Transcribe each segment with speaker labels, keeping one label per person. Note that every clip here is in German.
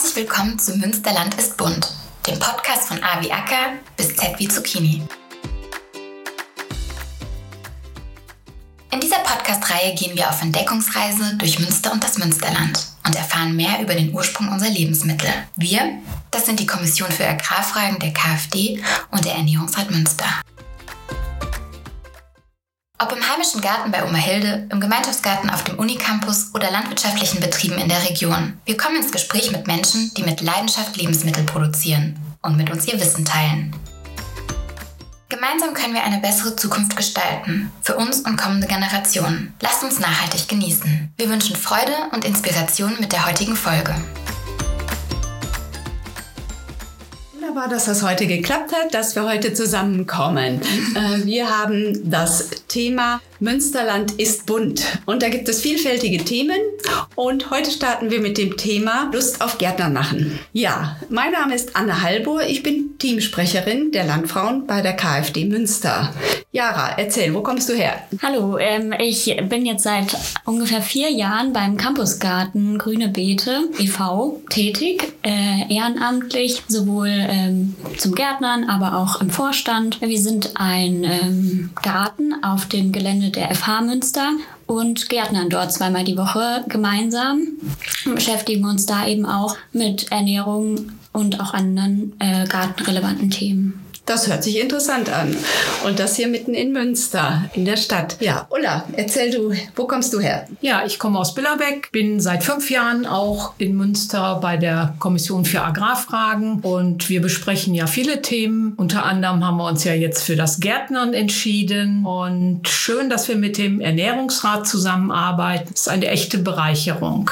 Speaker 1: Herzlich willkommen zu Münsterland ist bunt, dem Podcast von A wie Acker bis Z wie Zucchini. In dieser Podcast-Reihe gehen wir auf Entdeckungsreise durch Münster und das Münsterland und erfahren mehr über den Ursprung unserer Lebensmittel. Wir, das sind die Kommission für Agrarfragen der KfD und der Ernährungsrat Münster. Ob im heimischen Garten bei Omerhilde, im Gemeinschaftsgarten auf dem Unicampus oder landwirtschaftlichen Betrieben in der Region. Wir kommen ins Gespräch mit Menschen, die mit Leidenschaft Lebensmittel produzieren und mit uns ihr Wissen teilen. Gemeinsam können wir eine bessere Zukunft gestalten, für uns und kommende Generationen. Lasst uns nachhaltig genießen. Wir wünschen Freude und Inspiration mit der heutigen Folge.
Speaker 2: Wunderbar, dass das heute geklappt hat, dass wir heute zusammenkommen. Äh, wir haben das Thema Münsterland ist bunt und da gibt es vielfältige Themen und heute starten wir mit dem Thema Lust auf Gärtner machen. Ja, mein Name ist Anne Halbohr, ich bin Teamsprecherin der Landfrauen bei der KfD Münster. Jara, erzähl, wo kommst du her?
Speaker 3: Hallo, ähm, ich bin jetzt seit ungefähr vier Jahren beim Campusgarten Grüne Beete e.V. tätig, äh, ehrenamtlich, sowohl ähm, zum Gärtnern, aber auch im Vorstand. Wir sind ein ähm, Garten auf dem Gelände der FH Münster und Gärtnern dort zweimal die Woche gemeinsam und beschäftigen uns da eben auch mit Ernährung und auch anderen äh, gartenrelevanten Themen.
Speaker 2: Das hört sich interessant an. Und das hier mitten in Münster, in der Stadt. Ja, Ulla, erzähl du, wo kommst du her?
Speaker 4: Ja, ich komme aus Billerbeck, bin seit fünf Jahren auch in Münster bei der Kommission für Agrarfragen und wir besprechen ja viele Themen. Unter anderem haben wir uns ja jetzt für das Gärtnern entschieden und schön, dass wir mit dem Ernährungsrat zusammenarbeiten. Das ist eine echte Bereicherung.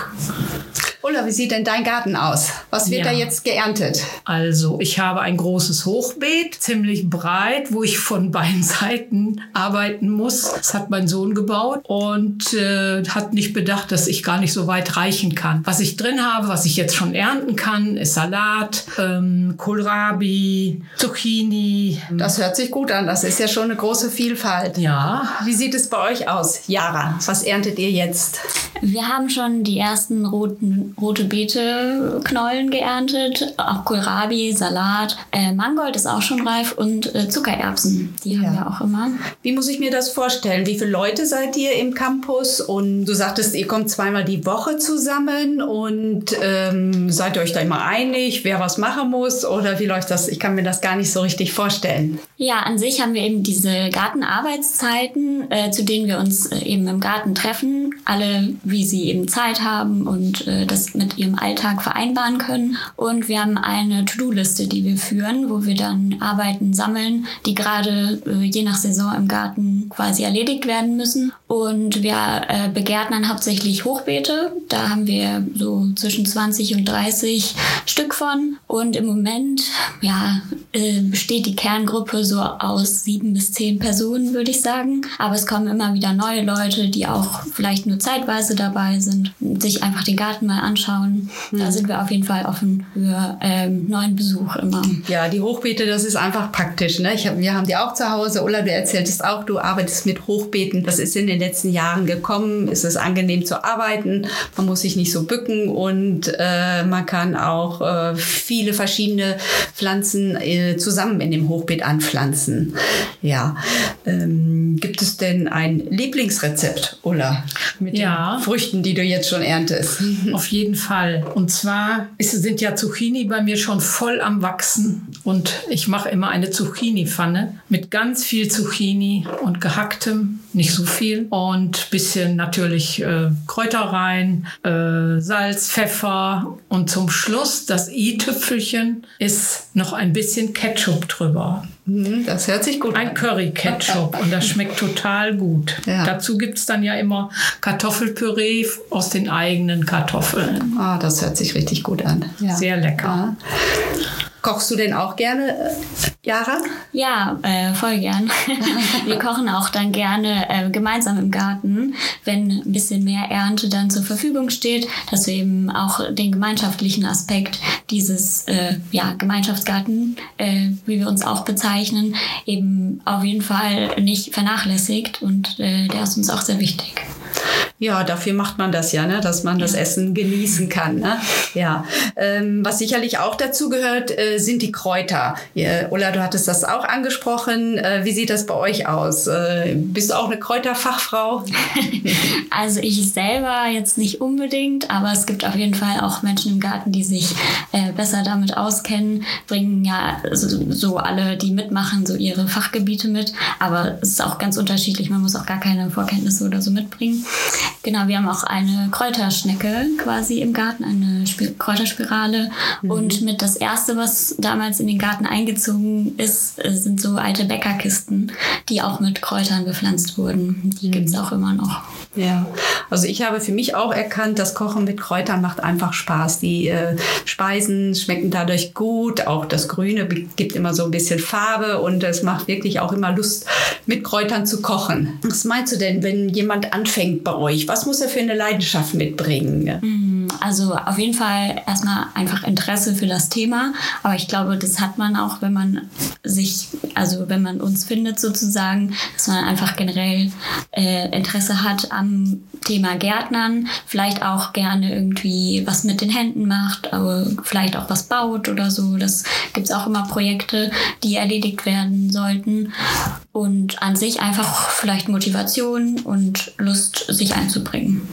Speaker 2: Ulla, wie sieht denn dein Garten aus? Was wird ja. da jetzt geerntet?
Speaker 4: Also, ich habe ein großes Hochbeet, ziemlich breit, wo ich von beiden Seiten arbeiten muss. Das hat mein Sohn gebaut und äh, hat nicht bedacht, dass ich gar nicht so weit reichen kann. Was ich drin habe, was ich jetzt schon ernten kann, ist Salat, ähm, Kohlrabi, Zucchini.
Speaker 2: Das hört sich gut an. Das ist ja schon eine große Vielfalt.
Speaker 4: Ja.
Speaker 2: Wie sieht es bei euch aus? Jara, was erntet ihr jetzt?
Speaker 3: Wir haben schon die ersten roten rote Beete Knollen geerntet, auch Kohlrabi, Salat. Äh, Mangold ist auch schon reif und äh, Zuckererbsen, die ja. haben wir auch immer.
Speaker 2: Wie muss ich mir das vorstellen? Wie viele Leute seid ihr im Campus? Und du sagtest, ihr kommt zweimal die Woche zusammen und ähm, seid ihr euch da immer einig, wer was machen muss oder wie läuft das? Ich kann mir das gar nicht so richtig vorstellen.
Speaker 3: Ja, an sich haben wir eben diese Gartenarbeitszeiten, äh, zu denen wir uns äh, eben im Garten treffen, alle wie sie eben Zeit haben und äh, mit ihrem Alltag vereinbaren können. Und wir haben eine To-Do-Liste, die wir führen, wo wir dann Arbeiten sammeln, die gerade äh, je nach Saison im Garten quasi erledigt werden müssen. Und wir äh, begärtnern hauptsächlich Hochbeete. Da haben wir so zwischen 20 und 30 Stück von. Und im Moment, ja, äh, besteht die Kerngruppe so aus sieben bis zehn Personen, würde ich sagen. Aber es kommen immer wieder neue Leute, die auch vielleicht nur zeitweise dabei sind, sich einfach den Garten mal anschauen. Mhm. Da sind wir auf jeden Fall offen für ähm, neuen Besuch immer.
Speaker 2: Ja, die Hochbeete, das ist einfach praktisch. Ne? Ich hab, wir haben die auch zu Hause. Ulla, du erzähltest auch, du arbeitest mit Hochbeeten. Das ist in den letzten Jahren gekommen. Es ist angenehm zu arbeiten. Man muss sich nicht so bücken und äh, man kann auch äh, viele verschiedene Pflanzen äh, zusammen in dem Hochbeet anpflanzen. Ja. Ähm, gibt es denn ein Lieblingsrezept, Ulla, mit ja. den Früchten, die du jetzt schon erntest?
Speaker 4: Auf jeden Fall. Und zwar ist, sind ja Zucchini bei mir schon voll am Wachsen. Und ich mache immer eine Zucchini-Pfanne mit ganz viel Zucchini und gehacktem, nicht so viel. Und bisschen natürlich äh, Kräuter rein, äh, Salz, Pfeffer. Und zum Schluss, das i-Tüpfelchen, ist noch ein bisschen Ketchup drüber.
Speaker 2: Mhm, das hört sich gut
Speaker 4: an. Ein Curry-Ketchup und das schmeckt total gut. Ja. Dazu gibt es dann ja immer Kartoffelpüree aus den eigenen Kartoffeln.
Speaker 2: Ah, das hört sich richtig gut an.
Speaker 4: Ja. Sehr lecker.
Speaker 2: Ja. Kochst du denn auch gerne, Jara?
Speaker 3: Ja, äh, voll gern. Wir kochen auch dann gerne äh, gemeinsam im Garten, wenn ein bisschen mehr Ernte dann zur Verfügung steht, dass wir eben auch den gemeinschaftlichen Aspekt dieses äh, ja, Gemeinschaftsgarten, äh, wie wir uns auch bezeichnen, eben auf jeden Fall nicht vernachlässigt und äh, der ist uns auch sehr wichtig.
Speaker 2: Ja, dafür macht man das ja, ne? dass man das Essen genießen kann. Ne? Ja, ähm, was sicherlich auch dazu gehört, äh, sind die Kräuter. Ja, Ulla, du hattest das auch angesprochen. Äh, wie sieht das bei euch aus? Äh, bist du auch eine Kräuterfachfrau?
Speaker 3: also ich selber jetzt nicht unbedingt, aber es gibt auf jeden Fall auch Menschen im Garten, die sich äh, besser damit auskennen, bringen ja so, so alle, die mitmachen, so ihre Fachgebiete mit. Aber es ist auch ganz unterschiedlich. Man muss auch gar keine Vorkenntnisse oder so mitbringen. Genau, wir haben auch eine Kräuterschnecke quasi im Garten, eine Sp Kräuterspirale. Mhm. Und mit das erste, was damals in den Garten eingezogen ist, äh, sind so alte Bäckerkisten, die auch mit Kräutern bepflanzt wurden. Die mhm. gibt es auch immer noch.
Speaker 2: Ja, also ich habe für mich auch erkannt, das Kochen mit Kräutern macht einfach Spaß. Die äh, Speisen schmecken dadurch gut. Auch das Grüne gibt immer so ein bisschen Farbe und es macht wirklich auch immer Lust, mit Kräutern zu kochen. Was meinst du denn, wenn jemand anfängt bei euch? Was muss er für eine Leidenschaft mitbringen?
Speaker 3: Mhm, also auf jeden Fall erstmal einfach Interesse für das Thema. Aber ich glaube, das hat man auch, wenn man sich, also wenn man uns findet sozusagen, dass man einfach generell äh, Interesse hat am Thema Gärtnern, vielleicht auch gerne irgendwie was mit den Händen macht, aber vielleicht auch was baut oder so. Das gibt es auch immer Projekte, die erledigt werden sollten. Und an sich einfach vielleicht Motivation und Lust, sich einzubringen.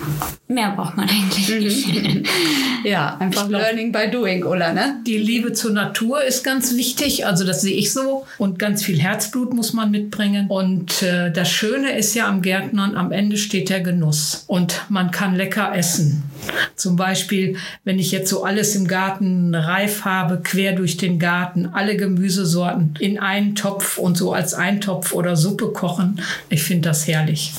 Speaker 3: Mehr braucht man eigentlich nicht.
Speaker 2: ja, einfach glaub, Learning by Doing, oder? Ne?
Speaker 4: Die Liebe zur Natur ist ganz wichtig. Also das sehe ich so. Und ganz viel Herzblut muss man mitbringen. Und äh, das Schöne ist ja am Gärtnern, am Ende steht der Genuss. Und man kann lecker essen. Zum Beispiel, wenn ich jetzt so alles im Garten reif habe, quer durch den Garten, alle Gemüsesorten in einen Topf und so als Eintopf oder Suppe kochen. Ich finde das herrlich.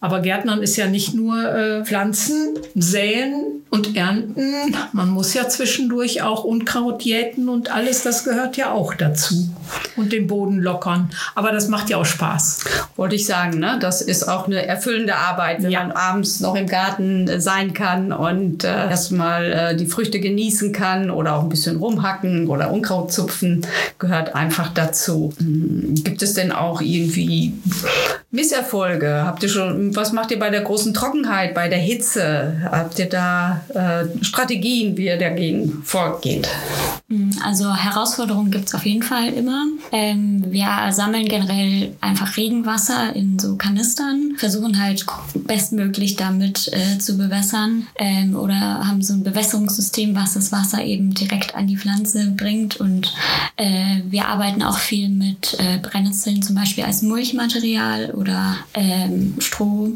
Speaker 4: Aber Gärtnern ist ja nicht nur äh, Pflanzen, säen und ernten. Man muss ja zwischendurch auch Unkraut jäten und alles, das gehört ja auch dazu. Und den Boden lockern. Aber das macht ja auch Spaß.
Speaker 2: Wollte ich sagen, ne? Das ist auch eine erfüllende Arbeit, wenn ja. man abends noch im Garten äh, sein kann und äh, erstmal äh, die Früchte genießen kann oder auch ein bisschen rumhacken oder Unkraut zupfen, gehört einfach dazu. Hm, gibt es denn auch irgendwie Misserfolge? Habt ihr schon, was macht ihr bei der großen Trockenheit, bei der Hitze? Habt ihr da äh, Strategien, wie ihr dagegen vorgeht?
Speaker 3: Hm, also Herausforderungen gibt es auf jeden Fall immer. Ähm, wir sammeln generell einfach Regenwasser in so Kanistern, versuchen halt bestmöglich damit äh, zu bewässern ähm, oder haben so ein Bewässerungssystem, was das Wasser eben direkt an die Pflanze bringt. Und äh, wir arbeiten auch viel mit äh, Brennnesseln zum Beispiel als Mulchmaterial oder ähm, Stroh.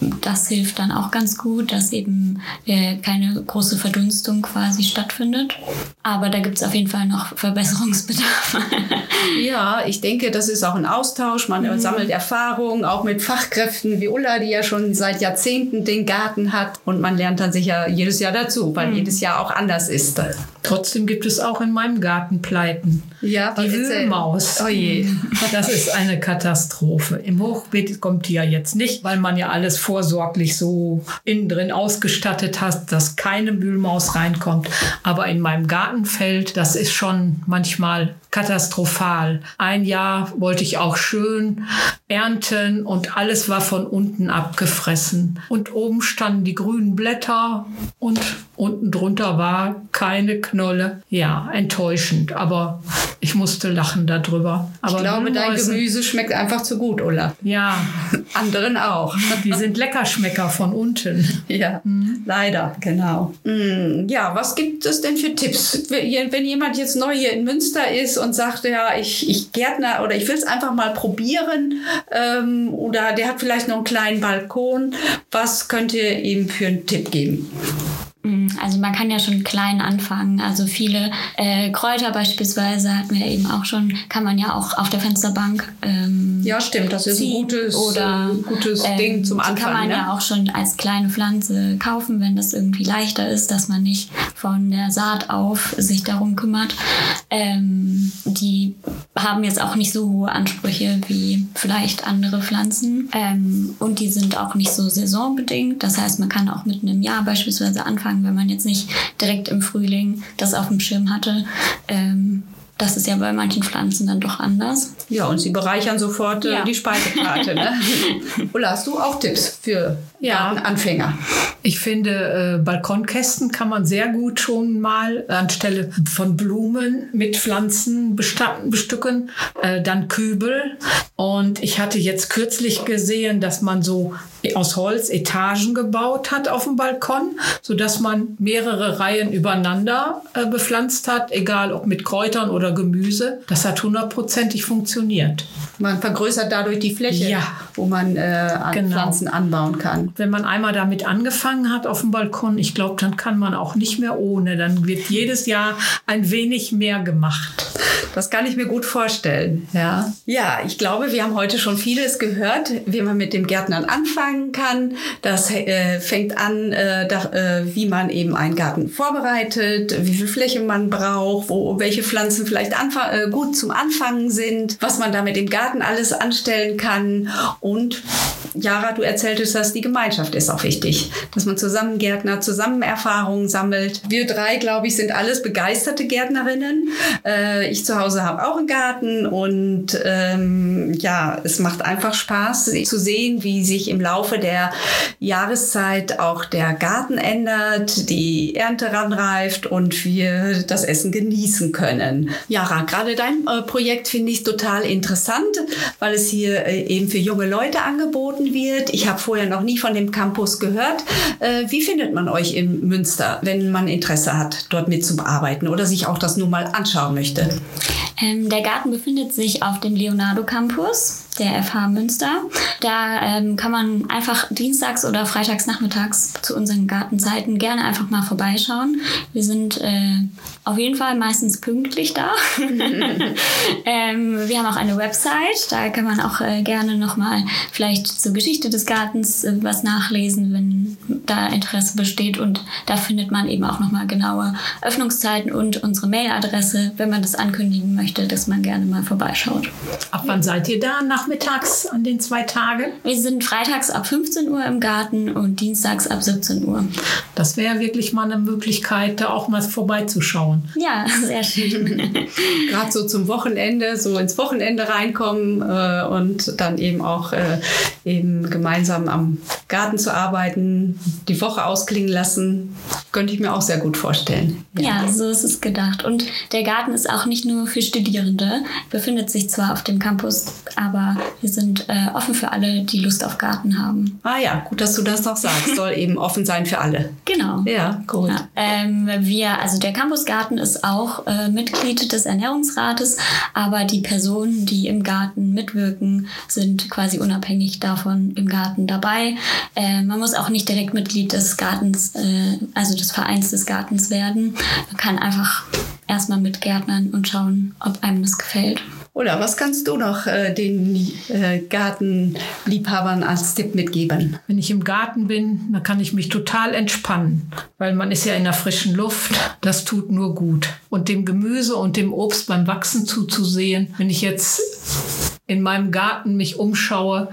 Speaker 3: Das hilft dann auch ganz gut, dass eben äh, keine große Verdunstung quasi stattfindet. Aber da gibt es auf jeden Fall noch Verbesserungsbedarf.
Speaker 2: ja, ich denke, das ist auch ein Austausch. Man mhm. sammelt Erfahrungen, auch mit Fachkräften wie Ulla, die ja schon seit Jahrzehnten den Garten hat. Und man lernt dann sicher jedes Jahr dazu, weil mhm. jedes Jahr auch anders ist.
Speaker 4: Trotzdem gibt es auch in meinem Garten Pleiten. Ja, die Wühlmaus. Oh je. Das ist eine Katastrophe. Im Hochbeet kommt die ja jetzt nicht, weil man ja alles vorsorglich so innen drin ausgestattet hat, dass keine Wühlmaus reinkommt. Aber in meinem Gartenfeld, das ist schon manchmal katastrophal. Ein Jahr wollte ich auch schön ernten und alles war von unten abgefressen. Und oben standen die grünen Blätter und unten drunter war keine Knolle. Ja, enttäuschend, aber ich musste lachen darüber. Aber
Speaker 2: ich glaube, dein Gemüse schmeckt einfach zu gut, Ulla.
Speaker 4: Ja.
Speaker 2: Anderen auch.
Speaker 4: Die sind Leckerschmecker von unten.
Speaker 2: Ja, mhm. leider, genau. Mhm. Ja, was gibt es denn für Tipps? Wenn jemand jetzt neu hier in Münster ist und sagt, ja, ich, ich Gärtner oder ich will es einfach mal probieren ähm, oder der hat vielleicht noch einen kleinen Balkon, was könnt ihr ihm für einen Tipp geben?
Speaker 3: Mm, also man kann ja schon klein anfangen. Also viele äh, Kräuter beispielsweise hatten wir eben auch schon, kann man ja auch auf der Fensterbank. Ähm,
Speaker 2: ja, stimmt. Das ist ein gutes,
Speaker 3: oder,
Speaker 2: äh, gutes ähm, Ding zum Anfang.
Speaker 3: Kann man
Speaker 2: ne?
Speaker 3: ja auch schon als kleine Pflanze kaufen, wenn das irgendwie leichter ist, dass man nicht von der Saat auf sich darum kümmert. Ähm, die haben jetzt auch nicht so hohe Ansprüche wie vielleicht andere Pflanzen. Ähm, und die sind auch nicht so saisonbedingt. Das heißt, man kann auch mit einem Jahr beispielsweise anfangen, wenn man jetzt nicht direkt im Frühling das auf dem Schirm hatte. Ähm, das ist ja bei manchen Pflanzen dann doch anders.
Speaker 2: Ja, und sie bereichern sofort äh, ja. die Speisekarte. Ne? Ulla, hast du auch Tipps für
Speaker 4: Ja.
Speaker 2: Anfänger.
Speaker 4: Ich finde, äh, Balkonkästen kann man sehr gut schon mal anstelle von Blumen mit Pflanzen bestücken. Äh, dann Kübel. Und ich hatte jetzt kürzlich gesehen, dass man so aus Holz Etagen gebaut hat auf dem Balkon, so dass man mehrere Reihen übereinander äh, bepflanzt hat, egal ob mit Kräutern oder Gemüse. Das hat hundertprozentig funktioniert.
Speaker 2: Man vergrößert dadurch die Fläche,
Speaker 4: Ja.
Speaker 2: wo man äh, an
Speaker 4: Genau.
Speaker 2: Pflanzen anbauen kann.
Speaker 4: Wenn man einmal damit angefangen hat auf dem Balkon, ich glaube, dann kann man auch nicht mehr ohne. Dann wird jedes Jahr ein wenig mehr gemacht.
Speaker 2: Das kann ich mir gut vorstellen. Ja. ja, ich glaube, wir haben heute schon vieles gehört, wie man mit dem Gärtnern anfangen kann. Das äh, fängt an, äh, da, äh, wie man eben einen Garten vorbereitet, wie viel Fläche man braucht, wo welche Pflanzen vielleicht äh, gut zum Anfangen sind, was man da mit dem Garten alles anstellen kann. Und Jara, du erzähltest, dass die Gemeinschaft ist auch wichtig, dass man zusammen Gärtner, zusammen Erfahrungen sammelt. Wir drei, glaube ich, sind alles begeisterte Gärtnerinnen. Äh, ich zu Hause habe auch einen Garten und ähm, ja, es macht einfach Spaß zu sehen, wie sich im Laufe der Jahreszeit auch der Garten ändert, die Ernte ranreift und wir das Essen genießen können. Jara, gerade dein äh, Projekt finde ich total interessant, weil es hier äh, eben für junge Leute angeboten wird. Ich habe vorher noch nie von dem Campus gehört. Äh, wie findet man euch in Münster, wenn man Interesse hat, dort mitzuarbeiten oder sich auch das nur mal anschauen möchte?
Speaker 3: Ähm, der Garten befindet sich auf dem Leonardo Campus der FH Münster. Da ähm, kann man einfach dienstags oder freitags nachmittags zu unseren Gartenzeiten gerne einfach mal vorbeischauen. Wir sind äh, auf jeden Fall meistens pünktlich da. ähm, wir haben auch eine Website, da kann man auch äh, gerne nochmal vielleicht zur Geschichte des Gartens äh, was nachlesen, wenn da Interesse besteht. Und da findet man eben auch nochmal genaue Öffnungszeiten und unsere Mailadresse, wenn man das ankündigen möchte, dass man gerne mal vorbeischaut.
Speaker 4: Ab wann seid ihr da? Nachmittags an den zwei Tagen?
Speaker 3: Wir sind freitags ab 15 Uhr im Garten und dienstags ab 17 Uhr.
Speaker 4: Das wäre wirklich mal eine Möglichkeit, da auch mal vorbeizuschauen.
Speaker 3: Ja, sehr schön.
Speaker 2: Gerade so zum Wochenende, so ins Wochenende reinkommen äh, und dann eben auch äh, eben gemeinsam am Garten zu arbeiten, die Woche ausklingen lassen, könnte ich mir auch sehr gut vorstellen.
Speaker 3: Ja, so ist es gedacht. Und der Garten ist auch nicht nur für Studierende, befindet sich zwar auf dem Campus, aber wir sind äh, offen für alle, die Lust auf Garten haben.
Speaker 2: Ah ja, gut, dass du das noch sagst. Soll eben offen sein für alle.
Speaker 3: Genau.
Speaker 2: Ja, gut.
Speaker 3: Ja, ähm, wir, also der Campusgarten ist auch äh, Mitglied des Ernährungsrates, aber die Personen, die im Garten mitwirken, sind quasi unabhängig davon im Garten dabei. Äh, man muss auch nicht direkt Mitglied des Gartens, äh, also des Vereins des Gartens werden. Man kann einfach erstmal mitgärtnern und schauen, ob einem das gefällt.
Speaker 2: Oder was kannst du noch äh, den äh, Gartenliebhabern als Tipp mitgeben?
Speaker 4: Wenn ich im Garten bin, dann kann ich mich total entspannen, weil man ist ja in der frischen Luft. Das tut nur gut. Und dem Gemüse und dem Obst beim Wachsen zuzusehen, wenn ich jetzt in meinem Garten mich umschaue,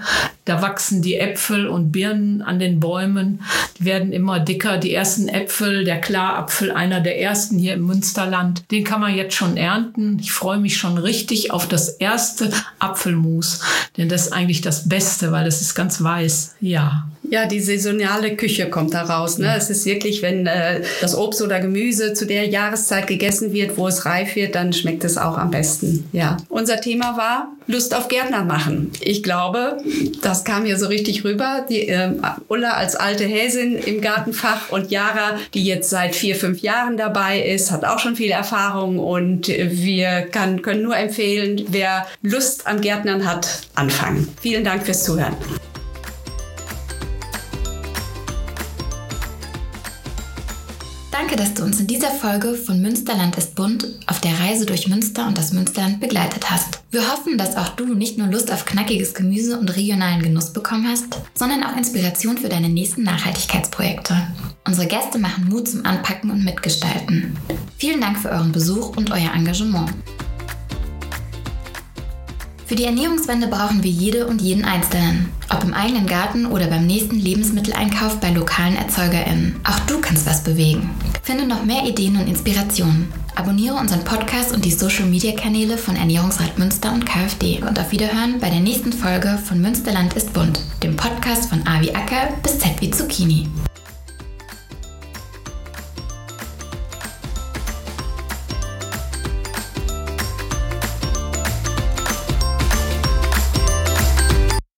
Speaker 4: da wachsen die Äpfel und Birnen an den Bäumen. Die werden immer dicker. Die ersten Äpfel, der Klarapfel, einer der ersten hier im Münsterland, den kann man jetzt schon ernten. Ich freue mich schon richtig auf das erste Apfelmus, denn das ist eigentlich das Beste, weil es ist ganz weiß. Ja.
Speaker 2: Ja, die saisonale Küche kommt da raus. Ne? Es ist wirklich, wenn äh, das Obst oder Gemüse zu der Jahreszeit gegessen wird, wo es reif wird, dann schmeckt es auch am besten. Ja. Unser Thema war Lust auf Gärtner machen. Ich glaube, das kam hier so richtig rüber. Die äh, Ulla als alte Häsin im Gartenfach und Jara, die jetzt seit vier, fünf Jahren dabei ist, hat auch schon viel Erfahrung und wir kann, können nur empfehlen, wer Lust am Gärtnern hat, anfangen. Vielen Dank fürs Zuhören.
Speaker 1: Danke, dass du uns in dieser Folge von Münsterland ist bunt auf der Reise durch Münster und das Münsterland begleitet hast. Wir hoffen, dass auch du nicht nur Lust auf knackiges Gemüse und regionalen Genuss bekommen hast, sondern auch Inspiration für deine nächsten Nachhaltigkeitsprojekte. Unsere Gäste machen Mut zum Anpacken und Mitgestalten. Vielen Dank für euren Besuch und euer Engagement. Für die Ernährungswende brauchen wir jede und jeden Einzelnen. Ob im eigenen Garten oder beim nächsten Lebensmitteleinkauf bei lokalen ErzeugerInnen. Auch du kannst was bewegen. Finde noch mehr Ideen und Inspirationen. Abonniere unseren Podcast und die Social Media Kanäle von Ernährungsrat Münster und KfD. Und auf Wiederhören bei der nächsten Folge von Münsterland ist bunt, dem Podcast von A wie Acker bis Z wie Zucchini.